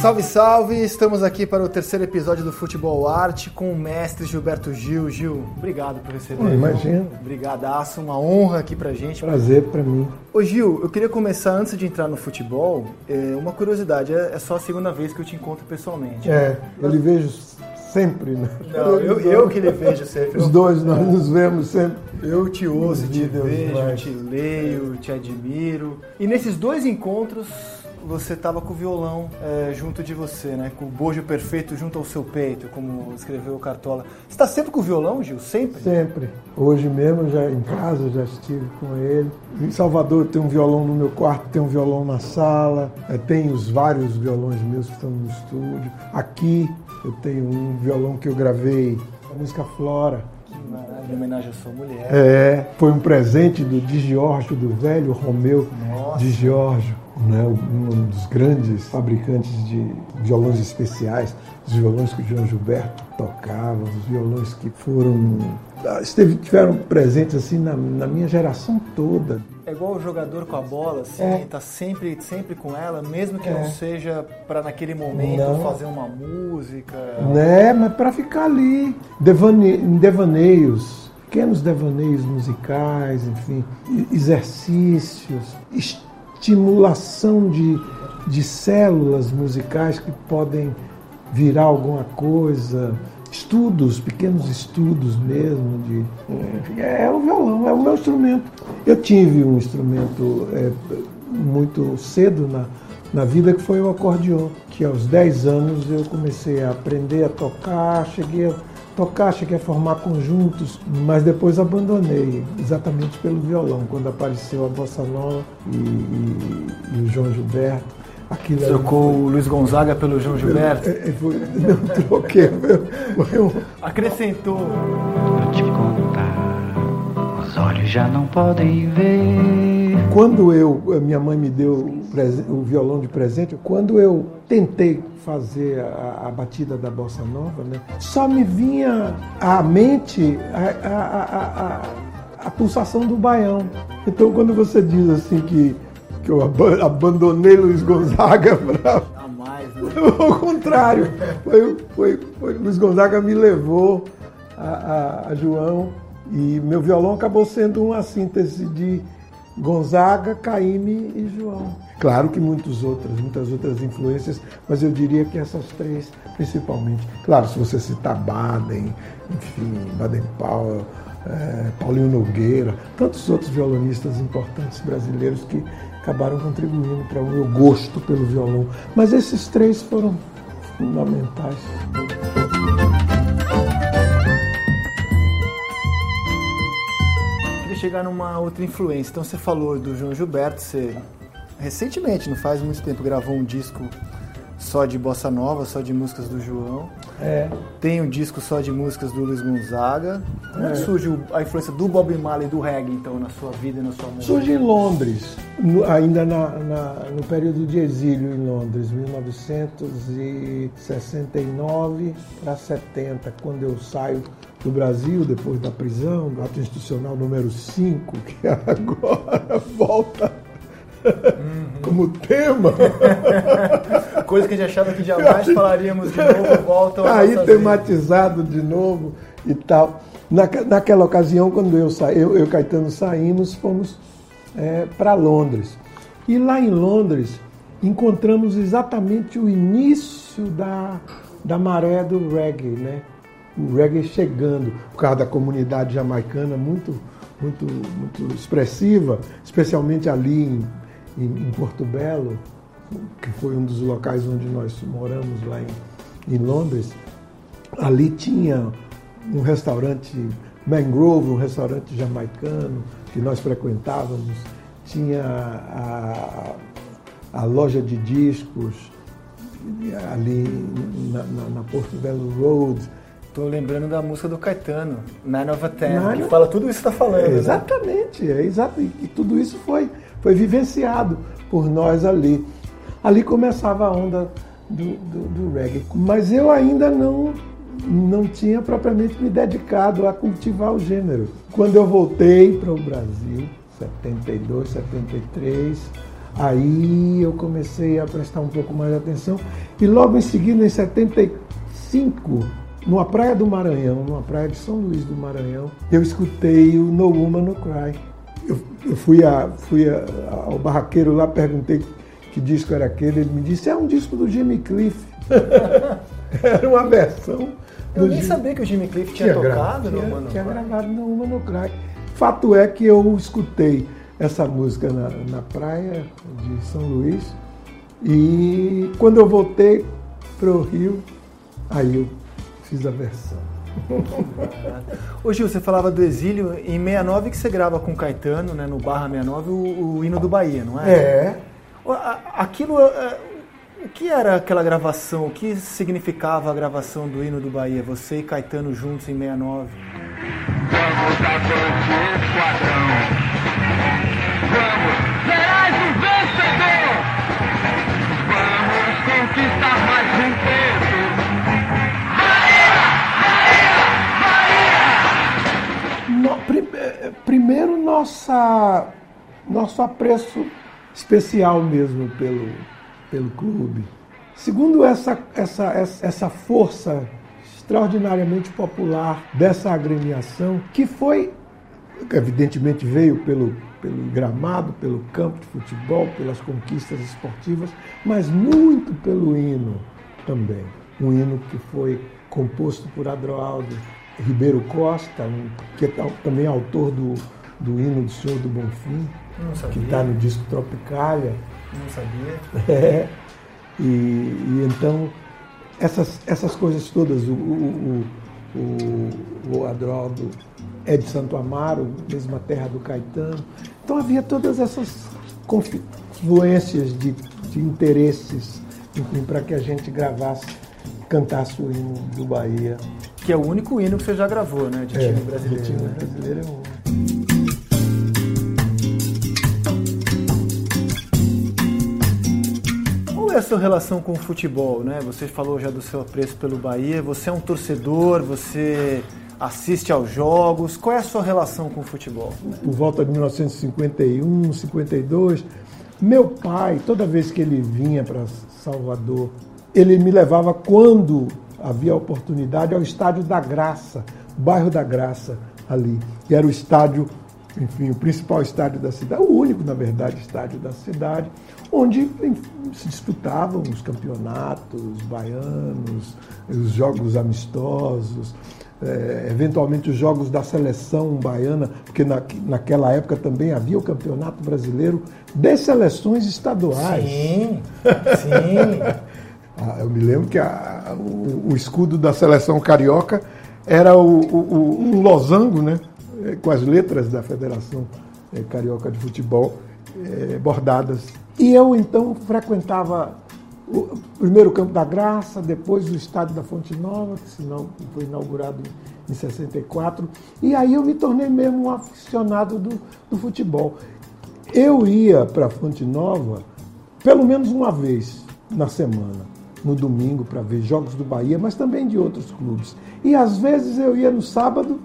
Salve, salve! Estamos aqui para o terceiro episódio do Futebol Arte com o mestre Gilberto Gil. Gil, obrigado por receber. Oh, imagina. Obrigadaço, uma honra aqui pra gente. Prazer para mim. Ô Gil, eu queria começar antes de entrar no futebol, é, uma curiosidade, é, é só a segunda vez que eu te encontro pessoalmente. É, eu lhe vejo sempre, né? Não, eu, eu que lhe vejo sempre. Os dois, nós nos vemos sempre. Eu te ouço, te vejo, te leio, te admiro. E nesses dois encontros você estava com o violão é, junto de você, né? Com o bojo perfeito junto ao seu peito, como escreveu o Cartola. Você está sempre com o violão, Gil? Sempre? Sempre. Hoje mesmo, já em casa, já estive com ele. Em Salvador tem um violão no meu quarto, tem um violão na sala, é, tem os vários violões meus que estão no estúdio. Aqui eu tenho um violão que eu gravei, a música Flora. Em homenagem à sua mulher. É, foi um presente do Di Giorgio, do velho Romeu Nossa. Di Giorgio né, um dos grandes fabricantes de violões especiais, os violões que o João Gilberto tocava, os violões que foram ah, esteve, tiveram presentes assim na, na, minha geração toda. É igual o jogador com a bola, assim, é. tá sempre, sempre com ela, mesmo que é. não seja para naquele momento não. fazer uma música. Né, mas para ficar ali, devane, devaneios, pequenos devaneios musicais, enfim, exercícios, estimulação de, de células musicais que podem virar alguma coisa, estudos, pequenos estudos mesmo. De, é, é o violão, é o meu instrumento. Eu tive um instrumento é, muito cedo na, na vida que foi o acordeon, que aos 10 anos eu comecei a aprender a tocar, cheguei a tocar, cheguei a formar conjuntos, mas depois abandonei, exatamente pelo violão, quando apareceu a Bossa Nova e, e, e o João Gilberto. Aquilo Trocou o Luiz Gonzaga pelo João Gilberto? É, é, foi, não troquei. Eu, Acrescentou. Vou te contar, os olhos já não podem ver. Quando eu, minha mãe me deu o violão de presente, quando eu tentei fazer a, a, batida da bossa nova, né, só me vinha à mente a, a, a, pulsação do baião. Então, quando você diz assim que, que eu abandonei Luiz Gonzaga para. Né? Ao contrário, foi, foi, foi, Luiz Gonzaga me levou a, a João e meu violão acabou sendo uma síntese de Gonzaga, Caíme e João. Claro que muitas outras, muitas outras influências, mas eu diria que essas três principalmente. Claro, se você citar Baden, enfim, Baden Powell, é, Paulinho Nogueira, tantos outros violonistas importantes brasileiros que acabaram contribuindo para o meu gosto pelo violão. Mas esses três foram fundamentais. chegar numa outra influência. Então você falou do João Gilberto, você recentemente, não faz muito tempo, gravou um disco só de bossa nova, só de músicas do João. É. Tem um disco só de músicas do Luiz Gonzaga. Como é. que surge a influência do Bob Marley e do reggae, então, na sua vida e na sua música? Surge em Londres, no, ainda na, na, no período de exílio em Londres, 1969 para 70, quando eu saio do Brasil, depois da prisão, do ato institucional número 5, que agora volta uhum. como tema. Coisa que a gente achava que jamais falaríamos de novo, voltam a Aí tematizado vida. de novo e tal. Na, naquela ocasião, quando eu, eu, eu Caetano saímos, fomos é, para Londres. E lá em Londres encontramos exatamente o início da, da maré do reggae, né? o reggae chegando, por causa da comunidade jamaicana muito, muito, muito expressiva, especialmente ali em, em, Porto Belo, que foi um dos locais onde nós moramos lá em, em Londres. Ali tinha um restaurante Mangrove, um restaurante jamaicano que nós frequentávamos, tinha a, a loja de discos ali na, na, na Porto Belo Road, Tô lembrando da música do Caetano, Man of a Ten, que fala tudo isso que está falando. É, exatamente, né? é exato. E tudo isso foi, foi vivenciado por nós ali. Ali começava a onda do, do, do reggae. Mas eu ainda não, não tinha propriamente me dedicado a cultivar o gênero. Quando eu voltei para o Brasil, 72, 73, Aí eu comecei a prestar um pouco mais de atenção e logo em seguida, em 75, numa praia do Maranhão, numa praia de São Luís do Maranhão, eu escutei o No Woman No Cry. Eu, eu fui, a, fui a, ao barraqueiro lá, perguntei que disco era aquele, ele me disse, é um disco do Jimmy Cliff. era uma versão. Eu nem Jimmy... sabia que o Jimmy Cliff tinha, tinha tocado no No Tinha gravado No Woman No Cry. Fato é que eu escutei essa música na, na praia de São Luís e quando eu voltei para o Rio, aí eu fiz a versão. Ô Gil, você falava do exílio, em 69 que você grava com Caetano, né, no Barra 69, o, o hino do Bahia, não é? É. Aquilo, é, o que era aquela gravação? O que significava a gravação do hino do Bahia? Você e Caetano juntos em 69? Vamos avante, esquadrão. Vamos, serás primeiro nossa, nosso apreço especial mesmo pelo, pelo clube. Segundo essa, essa, essa força extraordinariamente popular dessa agremiação, que foi, evidentemente veio pelo, pelo gramado, pelo campo de futebol, pelas conquistas esportivas, mas muito pelo hino também. Um hino que foi composto por Adroaldo Ribeiro Costa, que é também autor do, do hino do Senhor do Bonfim, que está no disco Tropicália. Não sabia. É. E, e, então, essas, essas coisas todas, o, o, o, o Adroaldo é de Santo Amaro, mesma terra do Caetano. Então havia todas essas confluências de, de interesses, para que a gente gravasse, cantasse o hino do Bahia que é o único hino que você já gravou, né? De é, time brasileiro. De time né? brasileiro é um. É a sua relação com o futebol, né? Você falou já do seu apreço pelo Bahia. Você é um torcedor, você assiste aos jogos. Qual é a sua relação com o futebol? Por volta de 1951, 52, meu pai, toda vez que ele vinha para Salvador, ele me levava quando havia oportunidade ao Estádio da Graça, bairro da Graça, ali. E era o estádio, enfim, o principal estádio da cidade, o único, na verdade, estádio da cidade, onde enfim, se disputavam os campeonatos baianos, os jogos amistosos, é, eventualmente os jogos da seleção baiana, porque na, naquela época também havia o Campeonato Brasileiro de Seleções Estaduais. Sim, sim. Ah, eu me lembro que a, o, o, escudo da seleção carioca era o, o, um losango, né? Eh, com as letras da Federação eh, Carioca de Futebol eh, bordadas. E eu então frequentava o primeiro Campo da Graça, depois o Estádio da Fonte Nova, que foi inaugurado em, em 64. E aí eu me tornei mesmo um aficionado do, do futebol. Eu ia para a Fonte Nova pelo menos uma vez na semana no domingo para ver jogos do Bahia, mas também de outros clubes. E às vezes eu ia no sábado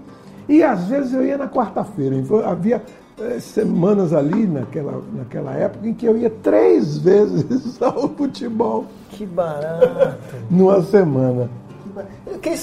e às vezes eu ia na quarta-feira. Havia é, semanas ali naquela, naquela época em que eu ia três vezes ao futebol. Que barato! Numa semana.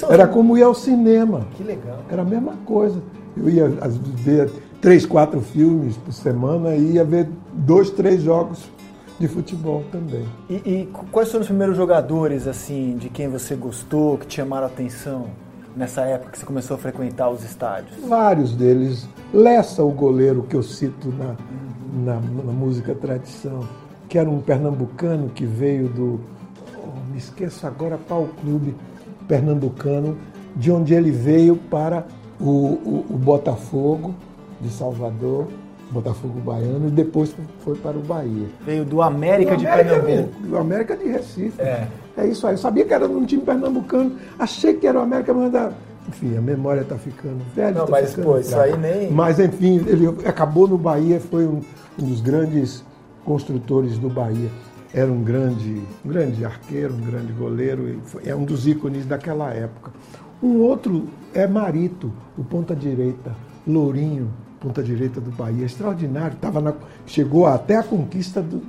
Era como ir ao cinema. Que legal. Era a mesma coisa. Eu ia ver três, quatro filmes por semana e ia ver dois, três jogos de futebol também. E, e, quais foram os primeiros jogadores, assim, de quem você gostou, que te chamaram a atenção nessa época que você começou a frequentar os estádios? Vários deles. Lessa, o goleiro que eu cito na, na, na música tradição, que era um pernambucano que veio do. Oh, me esqueço agora qual clube pernambucano, de onde ele veio para o, o, o Botafogo de Salvador Botafogo Baiano e depois foi para o Bahia. Veio do América, do de Pernambuco. Do América de Recife. É. É isso aí. Eu sabia que era um time pernambucano, achei que era o América, mas da... enfim, a memória está ficando velha. Não, tá mas pô, isso aí nem. Mas enfim, ele acabou no Bahia, foi um, um dos grandes construtores do Bahia. Era um grande, um grande arqueiro, um grande goleiro, foi, é um dos ícones daquela época. Um outro é Marito, o ponta direita, Lourinho, ponta direita do Bahia, extraordinário. Tava na, chegou até a conquista do,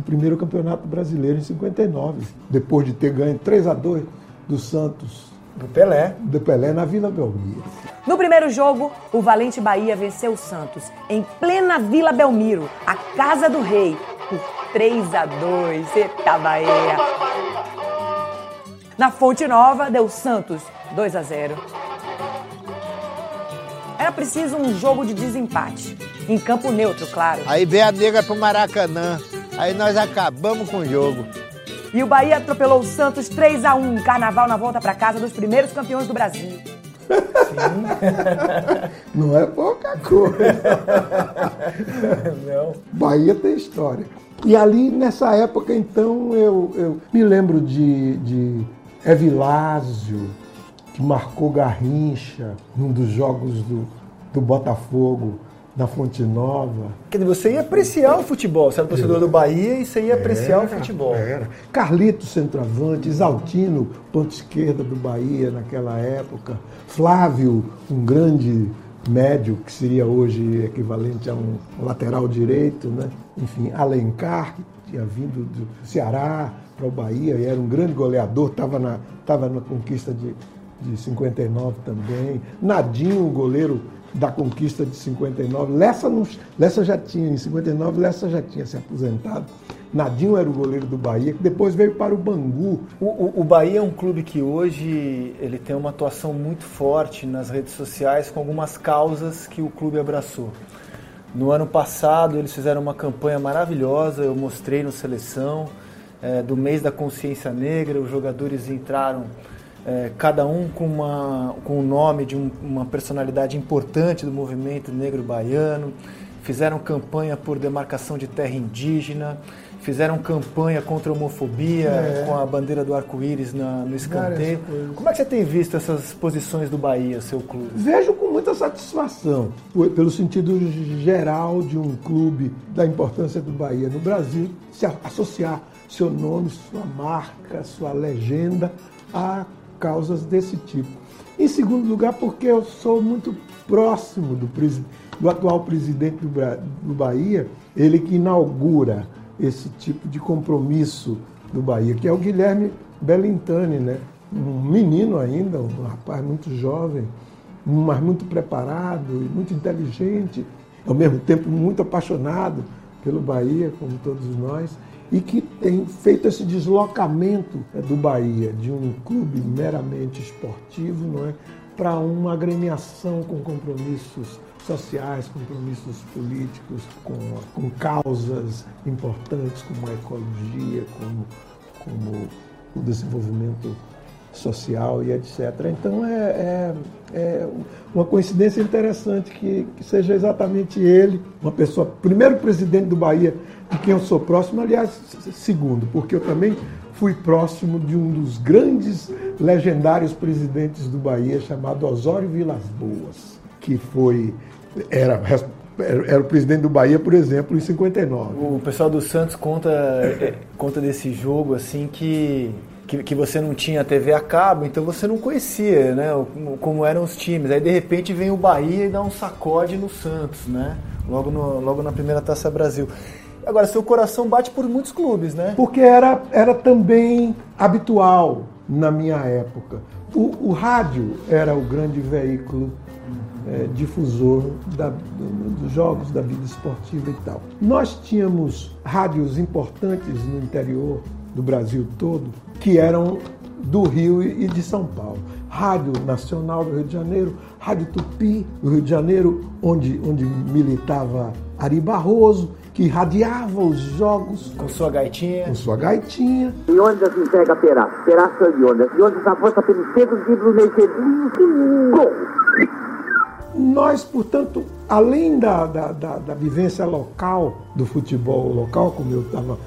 primeiro campeonato brasileiro em 59, depois de ter ganho 3 a 2 do Santos. Do Pelé. Do Pelé na Vila Belmiro. No primeiro jogo, o Valente Bahia venceu o Santos em plena Vila Belmiro, a casa do rei, por 3 a 2. Eita Bahia! Na Fonte Nova, deu Santos 2 a 0. Era preciso um jogo de desempate. Em campo neutro, claro. Aí veio a nega pro Maracanã. Aí nós acabamos com o jogo. E o Bahia atropelou o Santos 3 a 1 carnaval na volta para casa dos primeiros campeões do Brasil. Não é pouca coisa. Não. Bahia tem história. E ali, nessa época, então, eu, eu me lembro de, de Evilásio, que marcou Garrincha num dos jogos do, do Botafogo na Fonte Nova. Quer dizer, você ia apreciar o futebol. Você era torcedor do Bahia e você ia apreciar o futebol. Era. Carlito, centroavante, Exaltino, ponto esquerda do Bahia naquela época. Flávio, um grande médio, que seria hoje equivalente a um lateral direito, né? Enfim, Alencar, que tinha vindo do Ceará para o Bahia e era um grande goleador, estava na, tava na conquista de, de 59 também. Nadinho, goleiro da conquista de 59. Lessa, não, Lessa já tinha, em 59, Lessa já tinha se aposentado. Nadinho era o goleiro do Bahia, que depois veio para o Bangu. O, o, o, Bahia é um clube que hoje ele tem uma atuação muito forte nas redes sociais com algumas causas que o clube abraçou. No ano passado eles fizeram uma campanha maravilhosa, eu mostrei no Seleção, é, do mês da consciência negra, os jogadores entraram é, cada um com, uma, com o nome de um, uma personalidade importante do movimento negro baiano, fizeram campanha por demarcação de terra indígena, fizeram campanha contra a homofobia é. com a bandeira do arco-íris no escanteio. Como é que você tem visto essas posições do Bahia, seu clube? Vejo com muita satisfação, pelo sentido geral de um clube, da importância do Bahia no Brasil, se associar seu nome, sua marca, sua legenda a causas desse tipo. Em segundo lugar, porque eu sou muito próximo do, do atual presidente do, do Bahia, ele que inaugura esse tipo de compromisso do Bahia, que é o Guilherme Bellintani, né? um menino ainda, um rapaz muito jovem, mas muito preparado e muito inteligente, ao mesmo tempo muito apaixonado pelo Bahia, como todos nós e que tem feito esse deslocamento é, do Bahia de um clube meramente esportivo, não é, para uma agremiação com compromissos sociais, compromissos políticos, com, com causas importantes como a ecologia, como, como o desenvolvimento social e etc. Então é, é, é, uma coincidência interessante que, que, seja exatamente ele, uma pessoa, primeiro presidente do Bahia, de quem eu sou próximo, aliás, segundo, porque eu também fui próximo de um dos grandes legendários presidentes do Bahia, chamado Osório Vilas Boas, que foi era era o presidente do Bahia, por exemplo, em 59. O pessoal do Santos conta, conta desse jogo assim que que, que você não tinha TV a cabo, então você não conhecia, né, como eram os times. Aí de repente vem o Bahia e dá um sacode no Santos, né? Logo, no, logo na primeira Taça Brasil. Agora, seu coração bate por muitos clubes, né? Porque era, era também habitual na minha época. O, o rádio era o grande veículo é, difusor da, do, dos jogos, da vida esportiva e tal. Nós tínhamos rádios importantes no interior do Brasil todo, que eram do Rio e de São Paulo. Rádio Nacional do Rio de Janeiro, Rádio Tupi do Rio de Janeiro, onde, onde militava Ari Barroso, que irradiava os jogos. Com sua gaitinha. Com sua gaitinha. E onde se entrega Perá? Perá de onde? E onde avança pelos centros e no meio Nós, portanto, além da, da, da, da, vivência local, do futebol local, como eu estava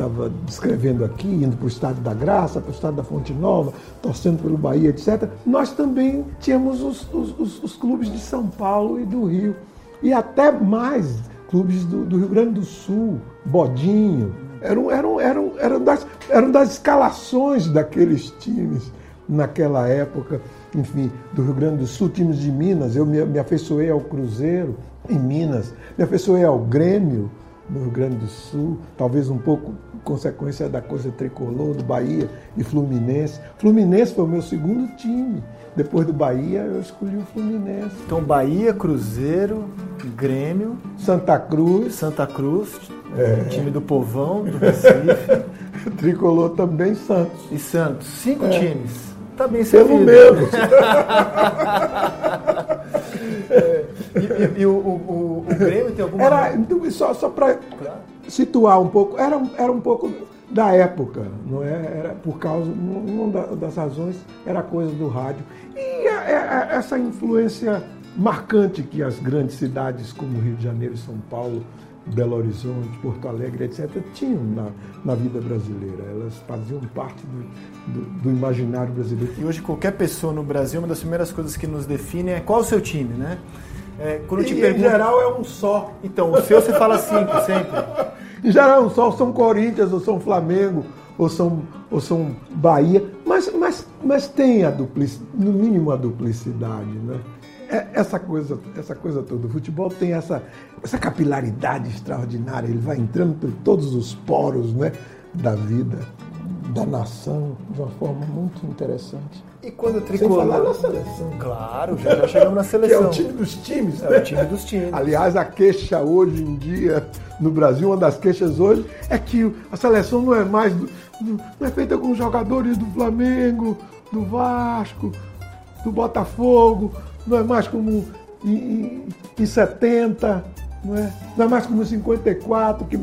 estava descrevendo aqui, indo para o Estado da Graça, para o Estado da Fonte Nova, torcendo pelo Bahia, etc., nós também tínhamos os, os, os clubes de São Paulo e do Rio. E até mais clubes do, do Rio Grande do Sul, Bodinho. Eram, eram, eram, eram, das, eram das escalações daqueles times naquela época, enfim, do Rio Grande do Sul, times de Minas. Eu me, me afeiçoei ao Cruzeiro em Minas, me afeiçoei ao Grêmio no Rio Grande do Sul, talvez um pouco consequência da coisa tricolor, do Bahia e Fluminense. Fluminense foi o meu segundo time. Depois do Bahia, eu escolhi o Fluminense. Então, Bahia, Cruzeiro, Grêmio, Santa Cruz, Santa Cruz, time do Povão, do Recife, tricolor também, Santos. e Santos. Cinco times. Tá bem Pelo servido. menos. E, e- e o, o- o- Grêmio tem alguma... Era, então, só só para situar um pouco, era, um- era um pouco da época, não é? Era por causa, uma da- das razões era coisa do rádio. E a- a- essa influência marcante que as grandes cidades como Rio de Janeiro, São Paulo, Belo Horizonte, Porto Alegre, etc., tinham na, na vida brasileira. Elas faziam parte do, do- do imaginário brasileiro. E hoje qualquer pessoa no Brasil, uma das primeiras coisas que nos define é qual o seu time, né? É, quando eu te E, em pergunto... geral é um só. Então, o seu você fala cinco sempre. Em geral, só são Corinthians, ou são Flamengo, ou são, ou são Bahia, mas, mas, mas tem a duplicidade, no mínimo a duplicidade, né? É- Essa coisa, essa coisa toda, o futebol tem essa, essa capilaridade extraordinária, ele vai entrando por todos os poros né, da vida, da nação, de uma forma muito interessante. E quando o Sem falar na tricolor... seleção, Claro, já, já chegamos na que é seleção. o time dos times. É né? o time dos times. Aliás, a queixa hoje em dia no Brasil, uma das queixas hoje é que a seleção não é mais do- não é feita com jogadores do Flamengo, do Vasco, do Botafogo, não é mais como em, em- em 70, não é? Não é mais como em 54, que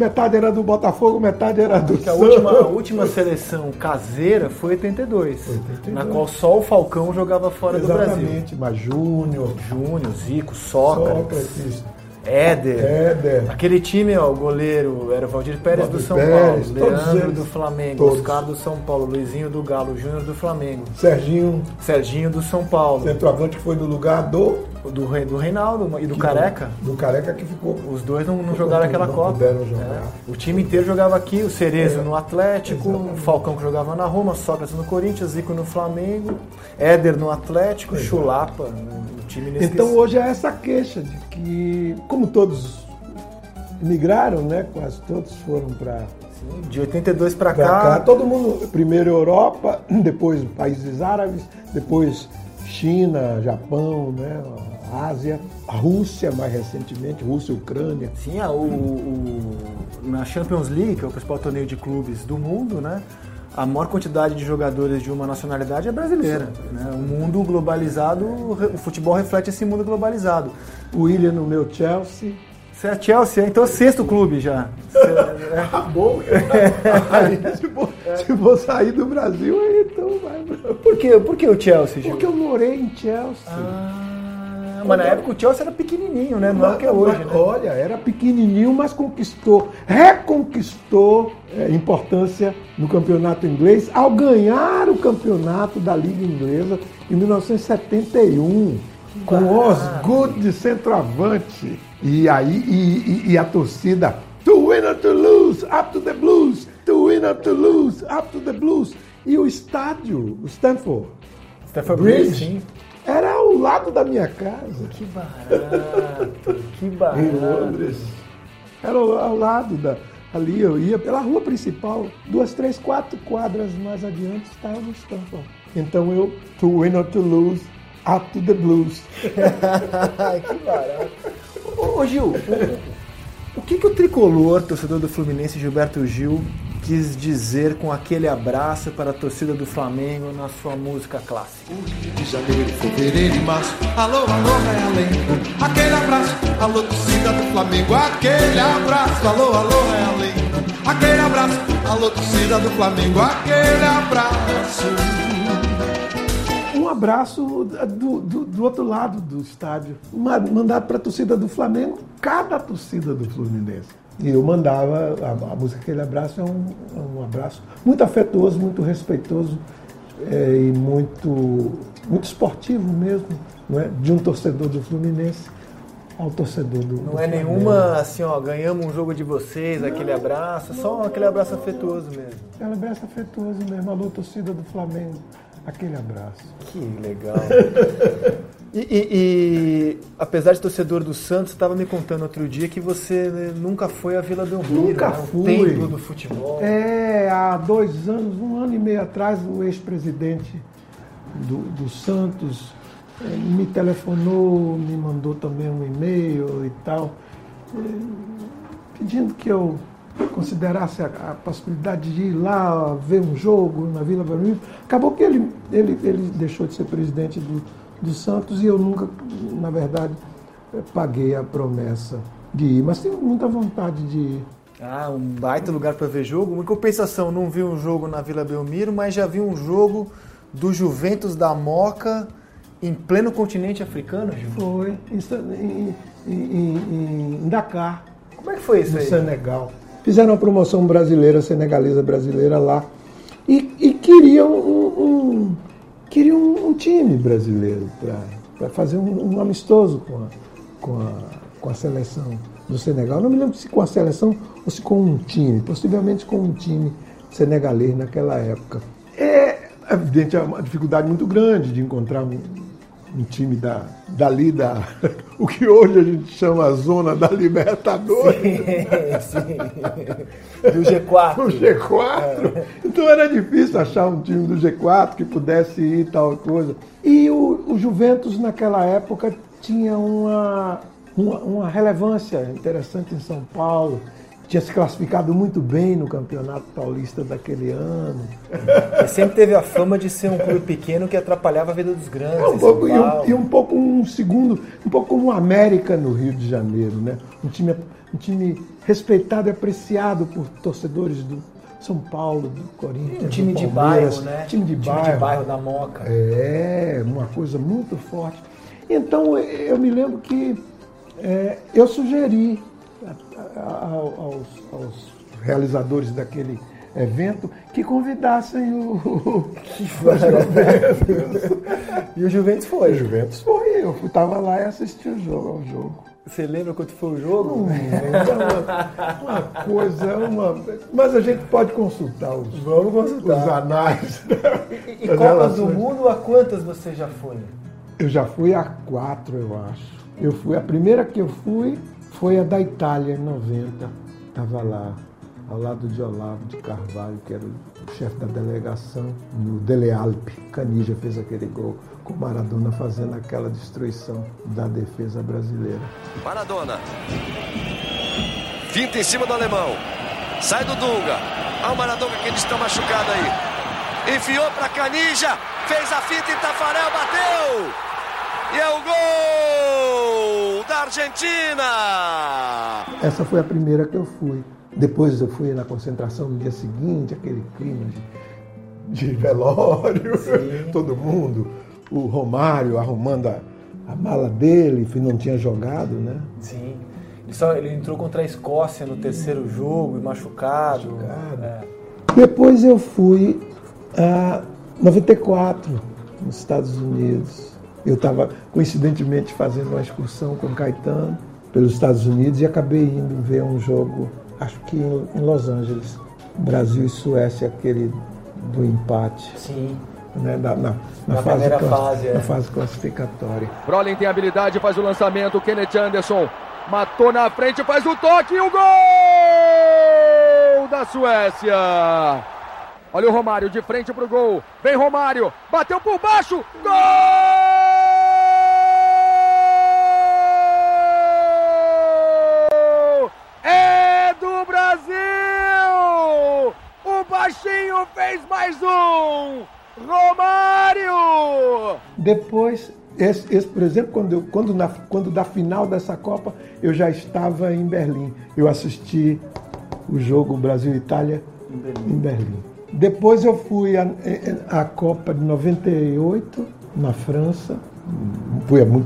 metade era do Botafogo, metade era do Porque a Santos. última, a última seleção caseira foi 82, 82. na qual só o Falcão jogava fora do Brasil. Exatamente, mas Júnior, Júnior, Zico, Sócrates, Sócrates, Éder. Éder. Aquele time, ó, o goleiro era o Valdir Pérez do Valdir São Pérez, Paulo, Leandro do Flamengo, Todos. Oscar do São Paulo, Luizinho do Galo, Júnior do Flamengo, Serginho, Serginho do São Paulo, centroavante que foi no lugar do do, Rei- do Reinaldo e do Careca. Do Careca que ficou. Os dois não, não jogaram aquela não Copa. jogar. É. O time inteiro jogava aqui, o Cerezo É. no Atlético, o Falcão que jogava na Roma, Sócrates no Corinthians, Zico no Flamengo, Éder no Atlético, Chulapa, o time nesse Então hoje é essa queixa de que, como todos migraram, né? Quase todos foram para de 82 pra cá. cá, Todo mundo, primeiro Europa, depois países árabes, depois China, Japão, né? Ásia, a Rússia mais recentemente, Rússia, Ucrânia. Sim, a- o, o- na Champions League, que é o principal torneio de clubes do mundo, né? A maior quantidade de jogadores de uma nacionalidade é brasileira. Né? O mundo globalizado, o futebol reflete esse mundo globalizado. O William no meu Chelsea. Você é Chelsea, então é sexto clube já. É. Acabou. aí, se, for, se for sair do Brasil, aí então vai. Por, quê? Por que o Chelsea? Porque eu morei em Chelsea. Ah, mas na época o Chelsea era pequenininho, né? Não é o que é hoje, Mas, né? Olha, era pequenininho, mas conquistou, reconquistou é, importância no campeonato inglês ao ganhar o campeonato da Liga Inglesa em 1971 com Osgood de centroavante. E aí e, e- e a torcida to win or to lose, up to the Blues, to win or to lose, up to the Blues. E o estádio, o Stanford Stafford Bridge, Bridge, sim. Era ao lado da minha casa. Que barato, que em barato. Londres. Era ao, lado da. Ali eu ia pela rua principal, duas, três, quatro quadras mais adiante estava o Stanford. Então eu, to win or to lose, up to the blues. Que barato. Ô, ô, Gil, o, o que, que o tricolor, torcedor do Fluminense, Gilberto Gil, quis dizer com aquele abraço para a torcida do Flamengo na sua música clássica? de janeiro, fevereiro e março. Alô, alô, Realengo. Aquele abraço, alô, torcida do Flamengo. Aquele abraço, alô, alô, Realengo. Aquele abraço, alô, torcida do Flamengo. Aquele abraço. Um abraço do, do, do outro lado do estádio. Ma- Mandado para a torcida do Flamengo, cada torcida do Fluminense. E eu mandava, a, a música Aquele Abraço é um, é um abraço muito afetuoso, muito respeitoso é, e muito, muito esportivo mesmo, não é? de um torcedor do Fluminense ao torcedor do Não do é Flamengo. nenhuma assim, ó, ganhamos um jogo de vocês, aquele abraço, só aquele abraço afetuoso mesmo. Ela abraço afetuoso mesmo, alô torcida do Flamengo, aquele abraço. Que legal. E, e- e, apesar de torcedor do Santos, estava me contando outro dia que você né, nunca foi à Vila Belmiro, Nunca né, fui. templo do futebol. É, há dois anos, um ano e meio atrás, o ex-presidente do, do Santos eh, me telefonou, me mandou também um e-mail e tal, eh, pedindo que eu considerasse a, a possibilidade de ir lá ver um jogo na Vila Belmiro. Acabou que ele, ele, ele deixou de ser presidente do, do Santos e eu nunca, na verdade, paguei a promessa de ir, mas tenho muita vontade de ir. Ah, um baita lugar para ver jogo. Em compensação, não vi um jogo na Vila Belmiro, mas já vi um jogo do Juventus da Moca em pleno continente africano. Foi em, em- em- em- em Dakar, Como é que foi isso no aí? Senegal. Fizeram uma promoção brasileira, senegalesa brasileira lá. E, e queriam um, um- queriam um time brasileiro para fazer um, um amistoso com a, com, a, com a seleção do Senegal. Não me lembro se com a seleção ou se com um time, possivelmente com um time senegalês naquela época. É evidente, é uma dificuldade muito grande de encontrar um, um time da, dali, da, o que hoje a gente chama a zona da Libertadores. Sim. Do G4. O G4. Então era difícil achar um time do G4 que pudesse ir tal coisa. E o, o Juventus naquela época tinha uma, uma, uma relevância interessante em São Paulo. Tinha se classificado muito bem no Campeonato Paulista daquele ano. Ele sempre teve a fama de ser um clube pequeno que atrapalhava a vida dos grandes. É um pouco, e, um, e um pouco um segundo, um pouco como o América no Rio de Janeiro, né? Um time, um time respeitado e apreciado por torcedores do São Paulo, do Corinthians, Um time do de bairro, né? Time de bairro. da Moca. É, uma coisa muito forte. Então eu me lembro que é, eu sugeri aos, aos realizadores daquele evento que convidassem o, E o Juventus foi. O Juventus foi, eu estava lá e assisti o jogo, ao jogo. Você lembra quanto foi o jogo? Então, uma, uma coisa, uma. Mas a gente pode consultar os, Vamos consultar. os anais. E, e Copas do relações. Mundo, a quantas você já foi? Eu já fui a quatro, eu acho. Eu fui, a primeira que eu fui foi a da Itália, em 90. Estava lá, ao lado de Olavo de Carvalho, que era o chefe da delegação, no Dele Alpi. Canija fez aquele gol, com Maradona fazendo aquela destruição da defesa brasileira. Maradona. Finta em cima do alemão. Sai do Dunga. Olha o Maradona que ele está machucado aí. Enfiou para Canija. Fez a finta e Tafarel bateu. E é o gol da Argentina. Essa foi a primeira que eu fui. Depois eu fui na concentração no dia seguinte, aquele clima de, de velório, todo mundo. O Romário arrumando a, a mala dele, que não tinha jogado, né? Sim. Ele, só, ele entrou contra a Escócia no terceiro jogo, e machucado. Machucado. É. Depois eu fui a 94, nos Estados Unidos. Eu estava, coincidentemente, fazendo uma excursão com o Caetano pelos Estados Unidos e acabei indo ver um jogo, acho que em em Los Angeles, Brasil e Suécia, aquele do empate. Sim. né, na, na- na Na fase, fase, é. na fase classificatória. Brolin tem habilidade, faz o lançamento. Kenneth Anderson matou na frente, faz o toque e o gol da Suécia. Olha o Romário de frente pro gol. Vem Romário, bateu por baixo. Gol! É do Brasil! O fez mais um. Romário! Depois, esse, esse, por exemplo, quando, eu, quando, na, quando da final dessa Copa, eu já estava em Berlim. Eu assisti o jogo Brasil-Itália em Berlim. Depois eu fui à à Copa de 98, na França. Fui a mu-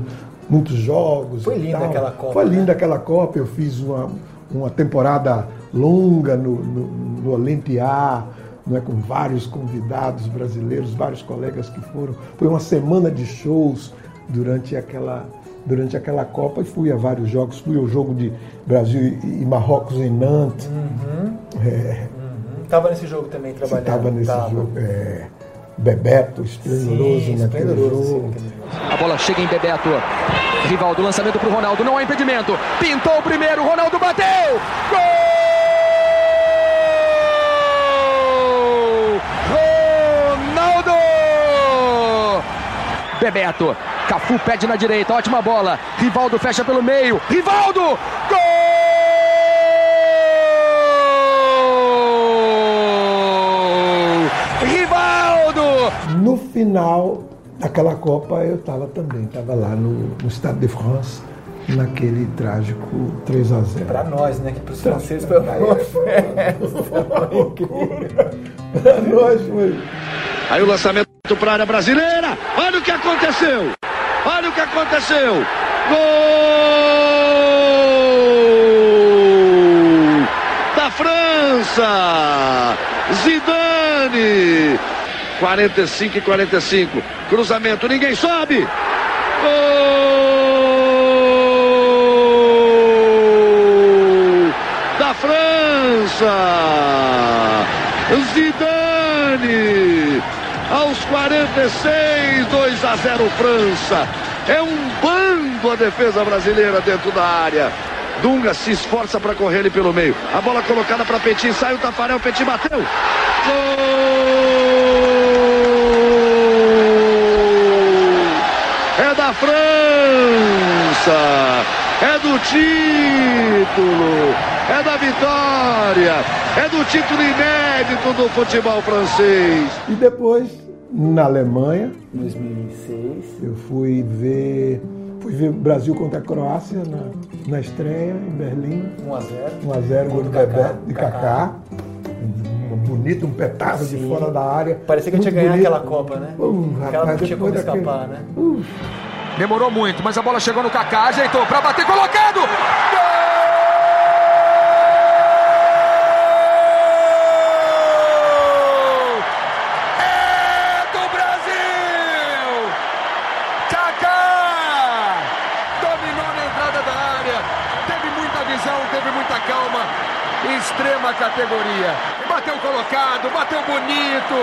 muitos jogos. Foi linda tal. aquela Copa, Foi né? linda aquela Copa. Eu fiz uma, uma temporada longa no, no, no Olympiá, não é, com vários convidados brasileiros, vários colegas que foram. Foi uma semana de shows durante aquela, durante aquela Copa e fui a vários jogos. Fui ao jogo de Brasil e Marrocos em Nantes. É, Tava nesse jogo também trabalhando. estava nesse Tava. jogo. É, Bebeto, esplendoroso Sim, naquele esplendoroso, jogo. sim. A bola chega em Bebeto. Rivaldo, lançamento pro Ronaldo, não há impedimento. Pintou o primeiro, Ronaldo bateu! Gol! Bebeto, Cafu pede na direita, ótima bola. Rivaldo fecha pelo meio. Rivaldo! Gol! Rivaldo! No final daquela Copa eu estava também, estava lá no, no Stade de France, naquele trágico 3 a 0 Pra nós, né? Que pros franceses foi uma festa. Pra nós foi. Aí o lançamento para a área brasileira. Aconteceu. Olha o que aconteceu. Gol da França. Zidane. 45 e 45. Cruzamento, ninguém sobe. Gol da França. Zidane. Aos 46, 2 a 0 França. É um bando a defesa brasileira dentro da área. Dunga se esforça para correr ele pelo meio. A bola colocada para Petit, sai o Tafarel, Petit bateu. Gol! É da França. É do título. É da vitória. É do título inédito do futebol francês. E depois, na Alemanha, 2006. eu fui ver, fui ver o Brasil contra a Croácia na, na estreia em Berlim. 1 a 0 1 a 0 gol do. Bebeto, de Kaká. Um bonito, um petardo de fora da área. Parecia que a gente ia Muito ganhar bonito. aquela Copa, né? Uh, Aquela rapaz, não tinha como depois daquele- escapar, né? Demorou muito, mas a bola chegou no Kaká, ajeitou para bater, colocado! Gol! É do Brasil! Kaká! Dominou na entrada da área, teve muita visão, teve muita calma, extrema categoria. Bateu colocado, bateu bonito.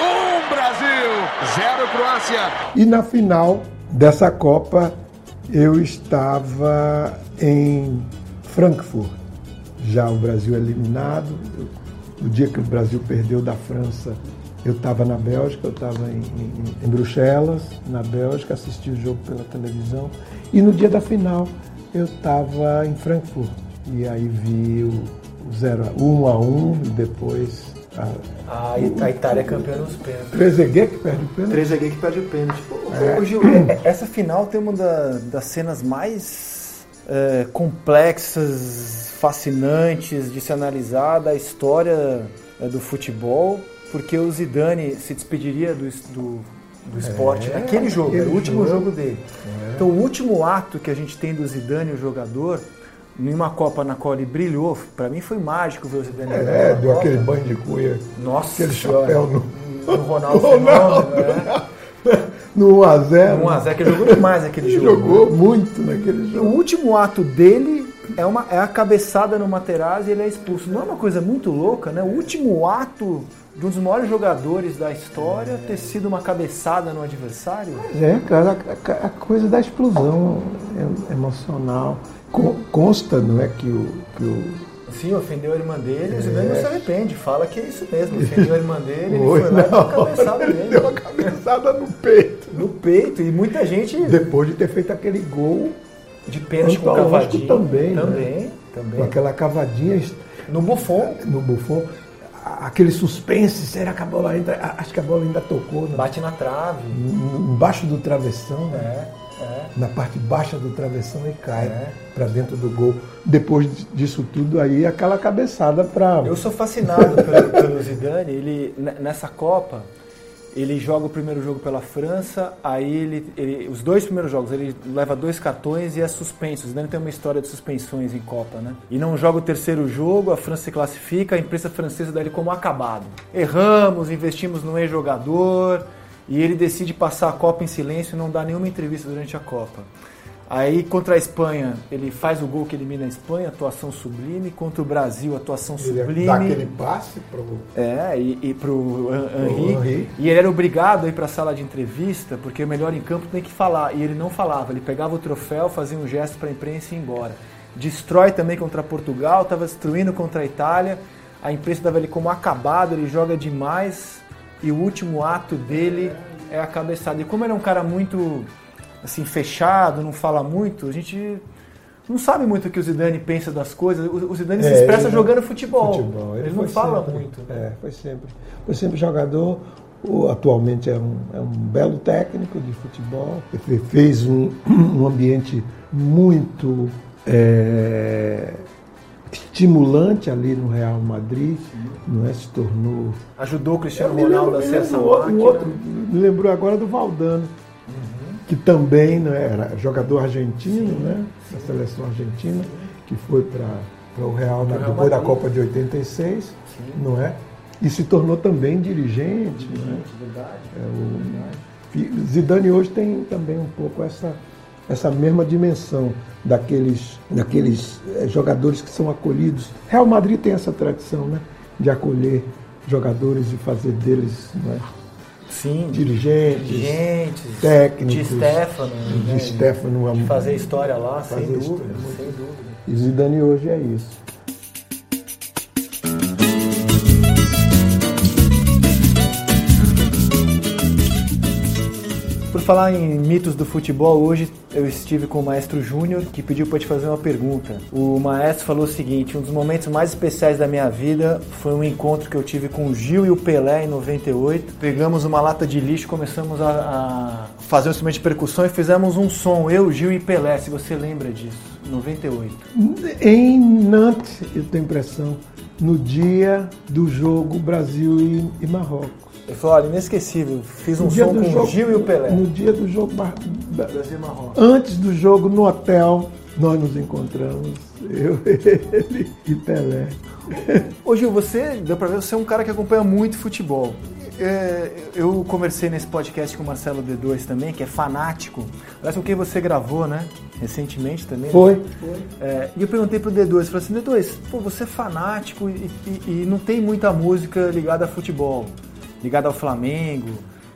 Um Brasil, zero Croácia. E na final dessa Copa eu estava em Frankfurt, já o Brasil eliminado. O dia que o Brasil perdeu da França, eu estava na Bélgica, eu estava em, em- em Bruxelas, na Bélgica, assisti o jogo pela televisão. E no dia da final eu estava em Frankfurt. E aí vi o, o 0 a 1 a 1 e depois a, A, It- a Itália é campeã nos pênaltis. Trezeguet que perde o pênalti. Trezeguet que perde o pênalti. Ô, Gil, é- essa final tem uma da- das cenas mais é, complexas, fascinantes de se analisar da história é, do futebol, porque o Zidane se despediria do, do, do esporte naquele jogo, era o último jogo. jogo dele. Então o último ato que a gente tem do Zidane, o jogador, em uma Copa na qual ele brilhou, pra mim foi mágico ver o Zidane É, deu Copa. aquele banho de cuia, Nossa aquele chapéu no, O Ronaldo Ronaldo, Fenômeno, né? no 1x0. 1x0, que ele jogou demais aquele Ele jogo. jogou muito naquele O jogo. último ato dele é, uma, é a cabeçada no Materazzi e ele é expulso. Não é uma coisa muito louca, né? O último ato de um dos maiores jogadores da história ter sido uma cabeçada no adversário. É, cara, a, a- coisa da explosão é- emocional. Con- consta, não é, que o, que o Sim, ofendeu a irmã dele, o Zidane não se arrepende, fala que é isso mesmo. Ofendeu a irmã dele, ele Foi, foi lá e deu uma cabeçada nele. deu uma cabeçada no peito. No peito, e muita gente Depois de ter feito aquele gol de pênalti com cavadinha. também, né? Também, com também. aquela cavadinha No Buffon, no Buffon, a- aquele suspense, será que a bola ainda. Acho que a bola ainda tocou né? bate na trave. embaixo do travessão, né? É, na parte baixa do travessão e cai É. para dentro do gol. Depois disso tudo aí, aquela cabeçada para. Eu sou fascinado pelo, pelo Zidane. Ele, nessa Copa, ele joga o primeiro jogo pela França, aí ele, ele- os dois primeiros jogos, ele leva dois cartões e é suspenso. O Zidane tem uma história de suspensões em Copa, né? E não joga o terceiro jogo, a França se classifica, a imprensa francesa dá ele como acabado. Erramos, investimos no ex-jogador, e ele decide passar a Copa em silêncio e não dá nenhuma entrevista durante a Copa. Aí contra a Espanha, ele faz o gol que elimina a Espanha, atuação sublime. Contra o Brasil, atuação Ele sublime. dá aquele passe pro. É, e, e pro Hen- Henry. Henry. E ele era obrigado a ir pra sala de entrevista, porque o melhor em campo tem que falar. E ele não falava, ele pegava o troféu, fazia um gesto pra imprensa e ia embora. Destrói também contra Portugal, estava destruindo contra a Itália. A imprensa dava ele como acabado, ele joga demais. E o último ato dele é a cabeçada. E como ele é um cara muito assim fechado, não fala muito, a gente não sabe muito o que o Zidane pensa das coisas. O Zidane se É, expressa ele- jogando futebol. futebol. Ele, não foi fala sempre- muito. né? É, foi sempre. Foi sempre jogador. O- atualmente é um, é um belo técnico de futebol. Ele fez um, um ambiente muito é, estimulante ali no Real Madrid. Não é? Se tornou. Ajudou o Cristiano Ronaldo a ser essa outro- me lembrou agora do Valdano, que também né, era jogador argentino, né, da seleção argentina, que foi para o Real na, Real depois da Madrid. Copa de 86, não é? E se tornou também dirigente. não é? Verdade. É, o- Fi- Zidane hoje tem também um pouco essa, essa mesma dimensão daqueles, daqueles eh, jogadores que são acolhidos. Real Madrid tem essa tradição né, de acolher jogadores e fazer deles não é, Sim, dirigentes, dirigentes, técnicos. de Stefano, de né, Stefano, é de um- fazer história lá, sem Fazer dúvida, história. sem dúvida. E Zidane hoje é isso. Falar em mitos do futebol, hoje eu estive com o Maestro Júnior, que pediu para te fazer uma pergunta. O Maestro falou o seguinte, um dos momentos mais especiais da minha vida foi um encontro que eu tive com o Gil e o Pelé em 98. Pegamos uma lata de lixo, começamos a, a fazer um instrumento de percussão e fizemos um som, eu, Gil e Pelé, se você lembra disso, 98. Em Nantes, eu tenho impressão, no dia do jogo Brasil e, e Marrocos. Ele falou, olha, inesquecível, fiz um No dia som do com jogo- o Gil e o Pelé. No dia do jogo Mar- Brasil e Marrocos. Antes do jogo, no hotel, nós nos encontramos. Eu, ele e Pelé. Ô Gil, você, deu pra ver, você é um cara que acompanha muito futebol. É, eu conversei nesse podcast com o Marcelo D2 também, que é fanático. Aliás, com quem você gravou, né? Recentemente também. Foi. É, e eu perguntei pro D2, falei assim, D2, pô, você é fanático e, e- e não tem muita música ligada a futebol, ligada ao Flamengo.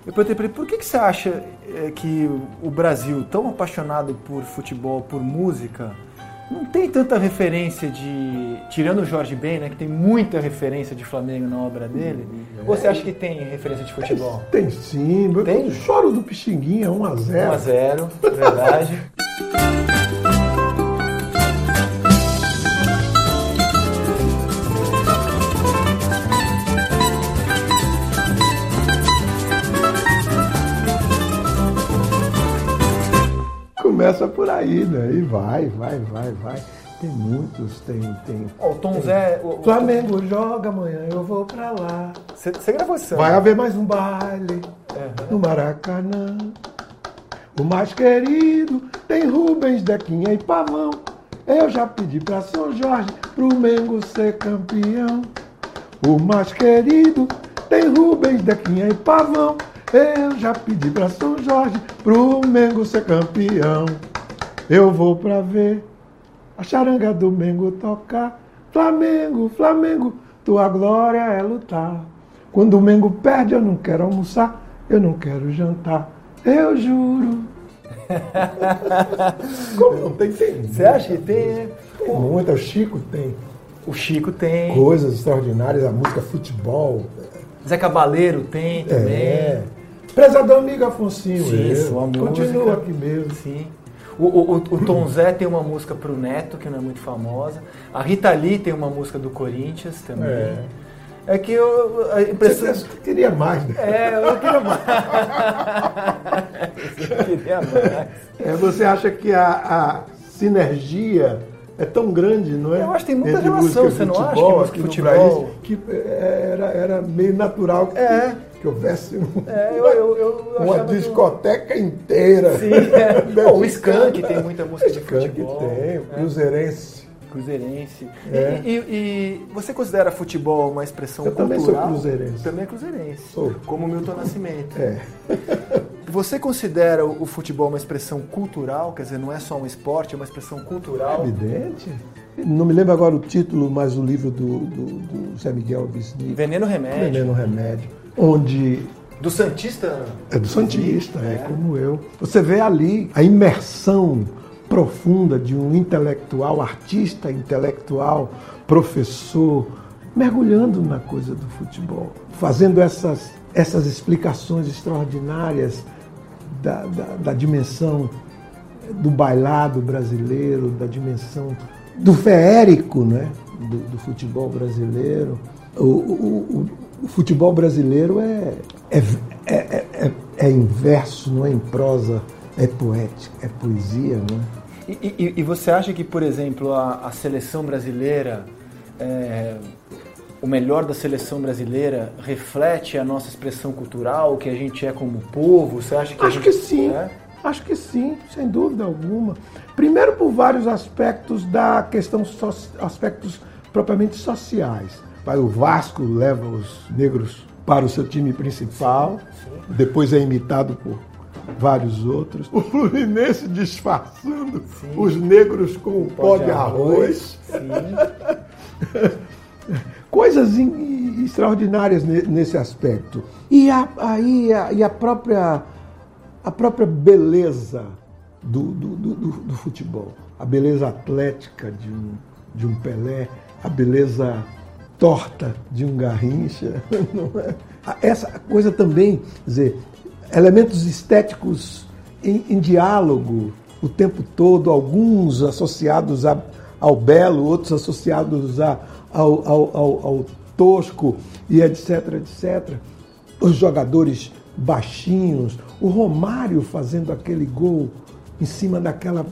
Eu perguntei pra ele, por que, que você acha é, que o Brasil, tão apaixonado por futebol, por música, não tem tanta referência de. Tirando o Jorge Ben, né? Que tem muita referência de Flamengo na obra dele. Ou você acha que tem referência de futebol? Tem sim. Tem? O choro do Pixinguinha, 1 a 0 1x0, verdade. Começa por aí, né? E vai, vai, vai, vai. Tem muitos, tem. tem... O Tom Zé. o- o- Flamengo joga amanhã, eu vou pra lá. Você, gravou esse Vai haver mais um baile Aham. no Maracanã. O mais querido tem Rubens, Dequinha e Pavão. Eu já pedi pra São Jorge pro Mengo ser campeão. O mais querido tem Rubens, Dequinha e Pavão. Eu já pedi pra São Jorge pro Mengo ser campeão. Eu vou pra ver a charanga do Mengo tocar. Flamengo, Flamengo, tua glória é lutar. Quando o Mengo perde, eu não quero almoçar, eu não quero jantar. Eu juro. Como não tem, tem. Você acha que tem, né? Tem muita. O Chico tem O Chico tem. coisas extraordinárias, a música futebol. Zé Cabaleiro tem também. É. Prezador amigo Afonsinho, Sim, eu. sua música. Continua aqui mesmo. Sim. O, o, o- o Tom Zé tem uma música pro Neto, que não é muito famosa. A Rita Lee tem uma música do Corinthians também. É. É, que eu. A impressão. Você queria mais, né? É, eu queria mais. eu queria mais. É, você acha que a, a sinergia é tão grande, não é? Eu acho que tem muita Entre relação, música você não acha que futebol música futebol- que é, era, era meio natural que, É. que houvesse um- É, eu, eu, eu uma que o- discoteca inteira. Sim, é. Bom, o Skank tem muita música de Skank futebol. tem, o né? Cruzeirense. Cruzeirense. É. E, e- e você considera futebol uma expressão Eu cultural? também sou cruzeirense. Também é cruzeirense. Sou. Como Milton Nascimento. É. Você considera o futebol uma expressão cultural? Quer dizer, não é só um esporte, é uma expressão cultural? Evidente. Não me lembro agora o título, mas o livro do, do, do Zé Miguel Visni. Veneno Remédio. Veneno Remédio. Onde Do Santista? É do Santista, é. como eu. Você vê ali a imersão profunda de um intelectual, artista intelectual, professor, mergulhando na coisa do futebol, fazendo essas, essas explicações extraordinárias da, da, da dimensão do bailado brasileiro, da dimensão do feérico né? do, do futebol brasileiro. O, o, o, futebol brasileiro é, é, é, é, é em verso, não é em prosa, é poética, é poesia. Não é? E, e- e você acha que, por exemplo, a, a seleção brasileira, é, o melhor da seleção brasileira reflete a nossa expressão cultural, o que a gente é como povo? Você acha que Acho gente- que sim. é? Acho que sim, sem dúvida alguma. Primeiro por vários aspectos da questão, aspectos propriamente sociais. Vai, O Vasco leva os negros para o seu time principal, depois é imitado por vários outros. O Fluminense disfarçando os negros com o pó de arroz. Coisas in- extraordinárias ne- nesse aspecto. E a, aí a, e a própria a própria beleza do, do, do- do- do futebol, a beleza atlética de um, de um Pelé, a beleza torta de um Garrincha, é? Essa coisa também, dizer, elementos estéticos em, em diálogo o tempo todo, alguns associados a- ao belo, outros associados a- ao, ao- ao- ao tosco e etc, etc os jogadores baixinhos, o Romário fazendo aquele gol em cima daquela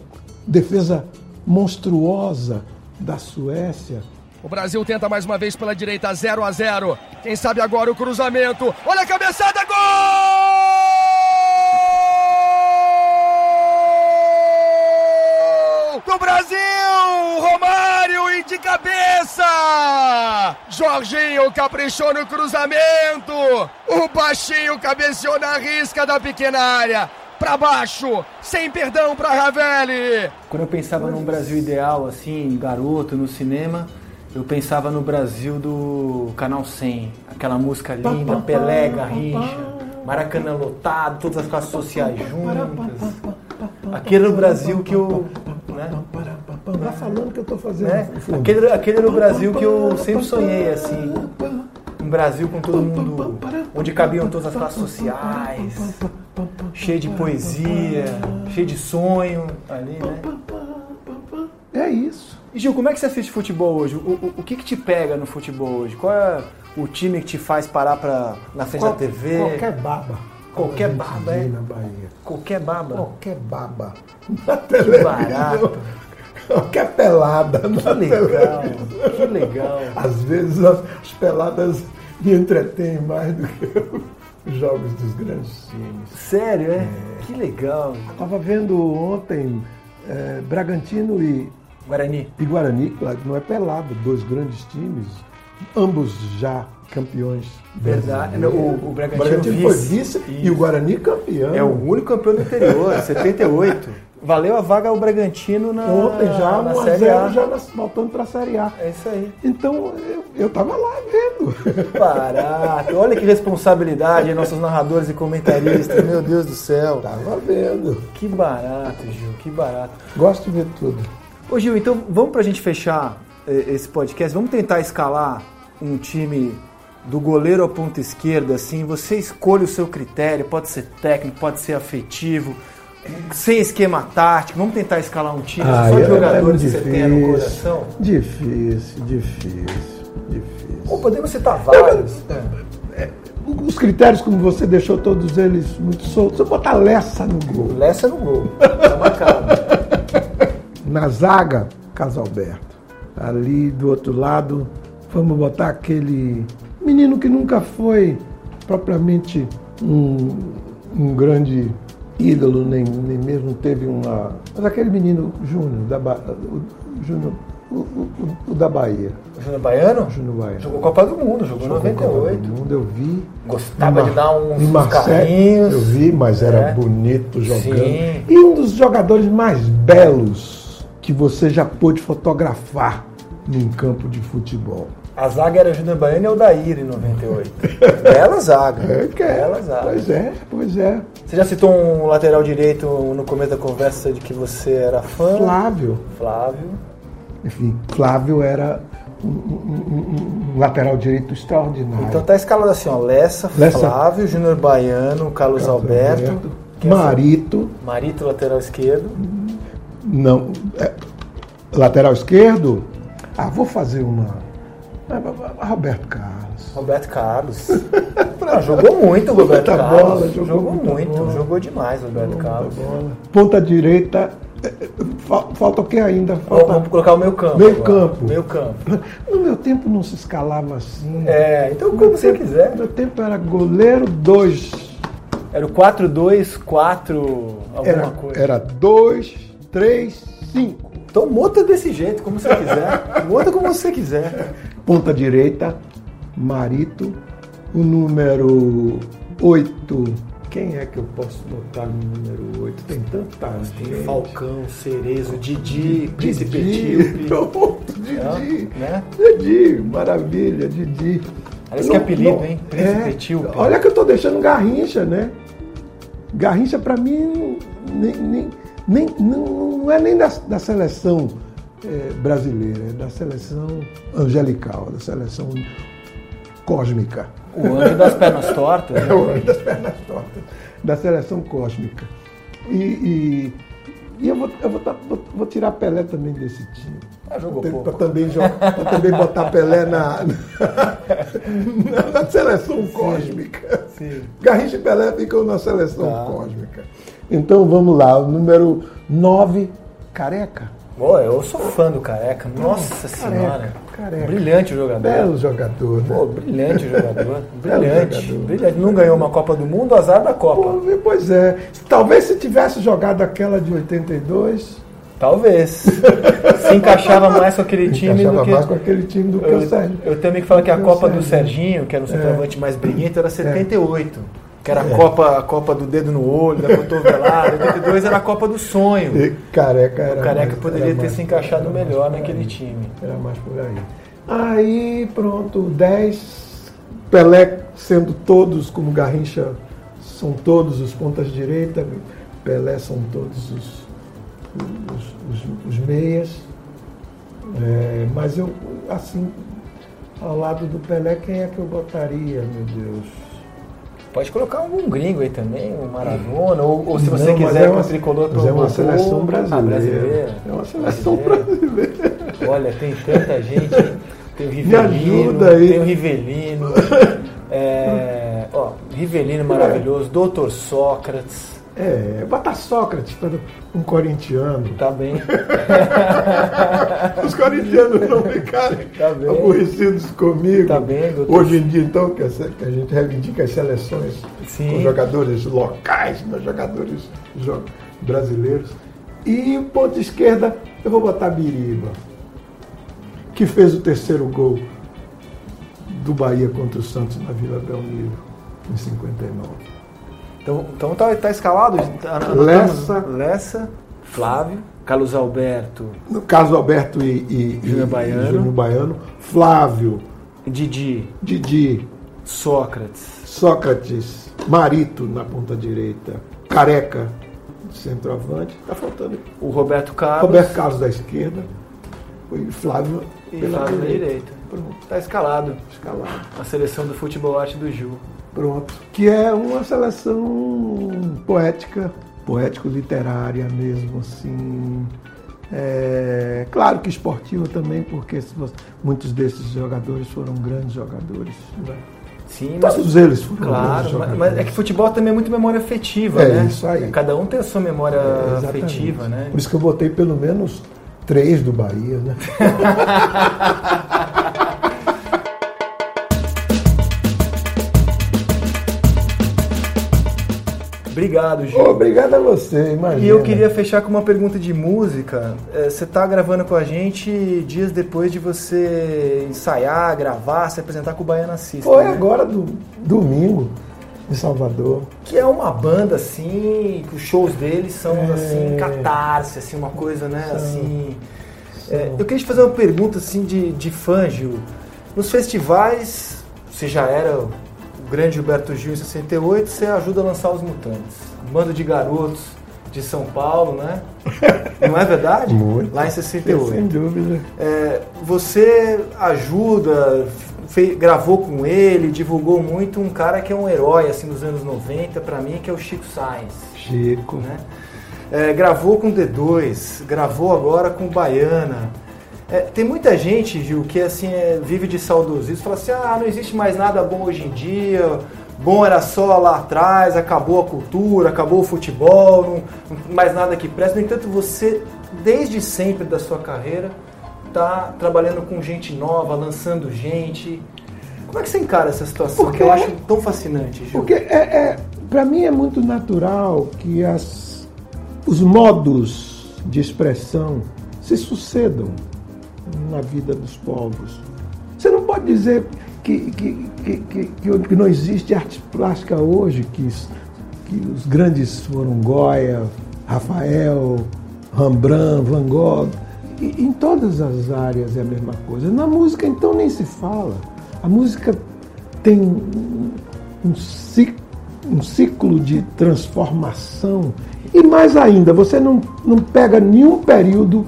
defesa monstruosa da Suécia. O Brasil tenta mais uma vez pela direita, 0 a 0 Quem sabe agora o cruzamento. Olha a cabeçada, gol! Do Brasil! Romário e de cabeça! Jorginho caprichou no cruzamento. O baixinho cabeceou na risca da pequena área. Pra baixo, sem perdão pra Ravelli. Quando eu pensava num Brasil ideal, assim, garoto, no cinema, eu pensava no Brasil do Canal 100. Aquela música linda, Pelé, Garrincha, Maracanã lotado, todas as classes sociais juntas. Aquele era o Brasil que eu... Né? Tá falando que eu tô fazendo. né? Aquele, aquele era o Brasil que eu sempre sonhei, assim. Um Brasil com todo mundo, onde cabiam todas as classes sociais, cheio de poesia, cheio de sonho ali, né? É isso. E Gil, como é que você assiste futebol hoje? O, o, o que, que te pega no futebol hoje? Qual é o time que te faz parar pra, na frente Qual- da TV? Qualquer baba. Qualquer baba, é? Na Bahia. Qualquer baba. Qualquer baba. Na Que televisão. barato. Qualquer pelada. Que na legal. televisão. Que legal. Às vezes as, as peladas me entretêm mais do que os jogos dos grandes times. Sério, é? Que legal. Estava vendo ontem eh, Bragantino e, Guarani. e Guarani, claro não é pelado, dois grandes times, ambos já campeões. Verdade. brasileiros. O- o Bragantino foi vice. vice e o Guarani campeão. É o único campeão do interior, 78. Valeu a vaga ao Bragantino na, Ontem já, na 1 a Série 0 A. já nas- voltando para a Série A. É isso aí. Então eu, eu tava lá vendo. Barato. Olha que responsabilidade, nossos narradores e comentaristas. Meu Deus do céu. Tava vendo. Que barato, Gil, que barato. Gosto de ver tudo. Ô Gil, então vamos pra gente fechar eh, esse podcast, vamos tentar escalar um time do goleiro à ponta esquerda, assim, você escolhe o seu critério, pode ser técnico, pode ser afetivo, sem esquema tático, vamos tentar escalar um time Ah, só de é- jogadores é que você tenha no difícil. coração? Difícil, difícil, difícil. Ou podemos citar vários. Os critérios, como você deixou todos eles muito soltos, eu botar Lessa no gol. Lessa no gol, tá marcado. Na zaga, Casalberto. Ali do outro lado, vamos botar aquele menino que nunca foi propriamente um, um grande ídolo, nem, nem mesmo teve uma. Mas aquele menino Júnior, da Ba- o Júnior, o, o- o da Bahia. O Júnior Baiano? Júnior Baiano. Jogou Copa do Mundo, jogou em Jogou Copa 98. do Mundo, eu vi. Gostava de dar uns, Marseille, carrinhos. Eu vi, mas era É. bonito jogando. Sim. E um dos jogadores mais belos que você já pôde fotografar num campo de futebol. A zaga era Júnior Baiano e Aldair em 98. Bela zaga. É, que é. Bela zaga. Pois é, pois é. Você já citou um lateral direito no começo da conversa de que você era fã? Flávio. Flávio. Enfim, Flávio era um, um- um- um lateral direito extraordinário. Então tá escalado assim, ó. Lessa, Lessa. Flávio, Júnior Baiano, Carlos, Alberto. quem é Marito. Marito, lateral esquerdo. Não. é, lateral esquerdo? Ah, vou fazer uma. ah, Roberto Carlos. Roberto Carlos. Ah, jogou muito o Roberto Muita Carlos. bola, jogou jogou muito, bola. jogou demais o Roberto Carlos. Ponta direita. é, é, fa- Falta o que ainda? Falta vamos colocar o meio campo. Meio agora. campo. Meio campo. No meu tempo não se escalava assim. É, então como você quiser. No meu tempo era goleiro 2. Era o 4-2-4, alguma Era coisa. era 2, 3, 5. Então monta desse jeito, como você quiser. monta como você quiser. Ponta direita, Marito. O número 8. Quem é que eu posso botar no número 8? Tem tanta Tem gente. Falcão, Cerezo, Didi, Príncipe Didi. Pronto, Didi. Né? Didi, maravilha, Didi. Parece que é apelido, hein? Príncipe Etíope. Olha que eu tô deixando Garrincha, né? Garrincha pra mim nem, nem, nem- não, não é nem da, da seleção eh, brasileira, é da seleção angelical, da seleção cósmica. O anjo das pernas tortas. É né? o anjo das pernas tortas, da seleção cósmica. E, e- e eu, vou, eu vou, tá- vou- vou tirar Pelé também desse time. Ah, jogou Para também, também botar Pelé na, na, na seleção cósmica. Sim. Garrincha e Pelé ficam na seleção Tá. cósmica. Então vamos lá, o número 9, Careca. Pô, eu sou fã do Careca. Nossa senhora. Careca. Brilhante o jogador. Belo jogador, né? Pô, brilhante o jogador. Brilhante. jogador. brilhante. Não ganhou uma Copa do Mundo, azar da Copa. Pô, Pois é. Talvez se tivesse jogado aquela de 82, Talvez. Se encaixava mais com aquele time encaixava do que. mais com aquele time do que o Eu, Sérgio. eu também que falo que a do Copa do Sérgio. Serginho, que era um centroavante mais briguento, era 78. Que era É. a Copa, a Copa do dedo no olho, da cotovelada. 82 era a Copa do sonho. E Careca era O Careca mais- poderia ter mais se encaixado melhor naquele time. Era mais por aí. Aí, pronto, 10. Pelé sendo todos, como Garrincha, são todos os pontas direita. Pelé são todos os, os, os- os meias. É, mas eu, assim, ao lado do Pelé, quem é que eu botaria, meu Deus? Pode colocar algum gringo aí também, um Maradona, ou, ou se você Não, quiser é com uma- o tricolor mas é uma pro- seleção Ah, brasileira. brasileira. É uma seleção Brasileira. Olha, tem tanta gente. Tem o Rivelino, tem o Rivelino. é, ó, Rivelino maravilhoso, Doutor Sócrates. É, botar Sócrates para um corintiano. Tá bem. Os corintianos não ficarem Tá aborrecidos comigo. Tá bem, doutor. Hoje em dia, então, que a, gente reivindica as seleções Sim. com jogadores locais, não jogadores jo- brasileiros. E o ponto esquerda, eu vou botar Biriba, que fez o terceiro gol do Bahia contra o Santos na Vila Belmiro, em 59. Então, então tá, tá escalado? Tá- anotamos. Lessa. Lessa, Flávio, Carlos Alberto, No caso, Alberto e, e, Júnior e Baiano. Júnior Baiano, Flávio, Didi, Didi, Sócrates. Sócrates, Marito na ponta direita, Careca, centroavante. Está faltando O Roberto Carlos. Roberto Carlos da esquerda e Flávio e pela Flávio da direita. direita. Pronto, Tá escalado. escalado. A seleção do futebol arte do Ju. Pronto. Que é uma seleção poética, poético-literária mesmo, assim. É, claro que esportiva também, porque muitos desses jogadores foram grandes jogadores. né? Sim, mas. Todos eles foram Claro, grandes mas, mas é que futebol também é muito memória afetiva, É né? isso aí. Cada um tem a sua memória É, afetiva, né? Por isso que eu botei pelo menos três do Bahia, né? Obrigado, Gil. Obrigado a você, imagina. E eu queria fechar com uma pergunta de música. É, Você está gravando com a gente dias depois de você ensaiar, gravar, se apresentar com o Baiana System. Foi né? agora, do, domingo, em Salvador. Que é uma banda assim, que os shows deles são É. assim, catarse, assim, uma coisa, né? Assim. É, eu queria te fazer uma pergunta assim de, de fã, Gil. Nos festivais, você já era grande Gilberto Gil em 68, você ajuda a lançar os Mutantes. Um bando de garotos de São Paulo, né? Não é verdade? Muito. Lá em 68. Sem dúvida. É, você ajuda, fe- gravou com ele, divulgou muito um cara que é um herói assim dos anos 90 pra mim, que é o Chico Sainz, Chico. né? É, gravou com D2, gravou agora com Baiana. É, tem muita gente, Gil, que assim é, vive de saudosismo, fala assim: ah, não existe mais nada bom hoje em dia. Bom era só lá atrás, acabou a cultura, acabou o futebol, não, não mais nada que presta. No entanto, você, desde sempre da sua carreira, tá trabalhando com gente nova, lançando gente. Como é que você encara essa situação? Porque- Que eu acho tão fascinante, Gil. Porque é, é, para mim é muito natural que as, os modos de expressão se sucedam na vida dos povos. Você não pode dizer que, que, que, que, não existe arte plástica hoje, que, que os grandes foram Goya, Rafael, Rembrandt, Van Gogh. E, em todas as áreas é a mesma coisa. Na música, então, nem se fala. A música tem um, um ci- um ciclo de transformação. E mais ainda, você não, não pega nenhum período,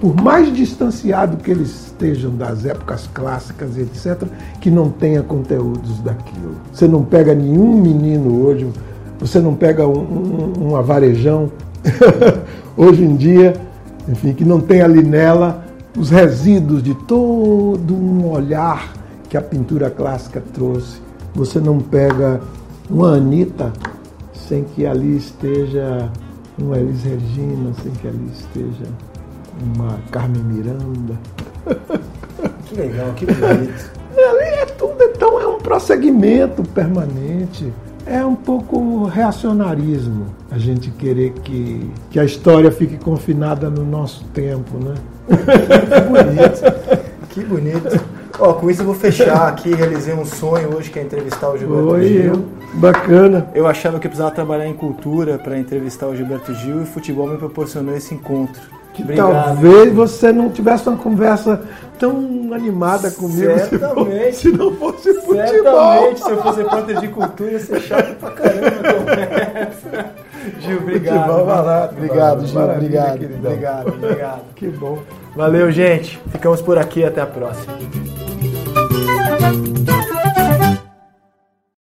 por mais distanciado que eles estejam das épocas clássicas, etc., que não tenha conteúdos daquilo. Você não pega nenhum menino hoje, você não pega um, um, avarejão hoje em dia, enfim, que não tem ali nela os resíduos de todo um olhar que a pintura clássica trouxe. Você não pega uma Anitta sem que ali esteja uma Elis Regina, sem que ali esteja uma Carmen Miranda. Que legal, que bonito. Ali é tudo, então é um prosseguimento permanente. É um pouco reacionarismo a gente querer que, que a história fique confinada no nosso tempo, né? Que bonito. Que bonito. Ó, com isso eu vou fechar aqui. Realizei um sonho hoje que é entrevistar o Gilberto Oi, Gil. eu. Bacana. Eu achava que eu precisava trabalhar em cultura para entrevistar o Gilberto Gil e o futebol me proporcionou esse encontro. Que Obrigado. talvez você não tivesse uma conversa tão animada comigo se Certamente. se não fosse futebol. Certamente, se eu fosse repórter de cultura, ia ser chato pra caramba a conversa. Gil, obrigado. Futebol barato. Obrigado, Gil. Maravilha, Obrigado, queridão. obrigado, obrigado. Que bom. Valeu, gente. Ficamos por aqui. Até a próxima.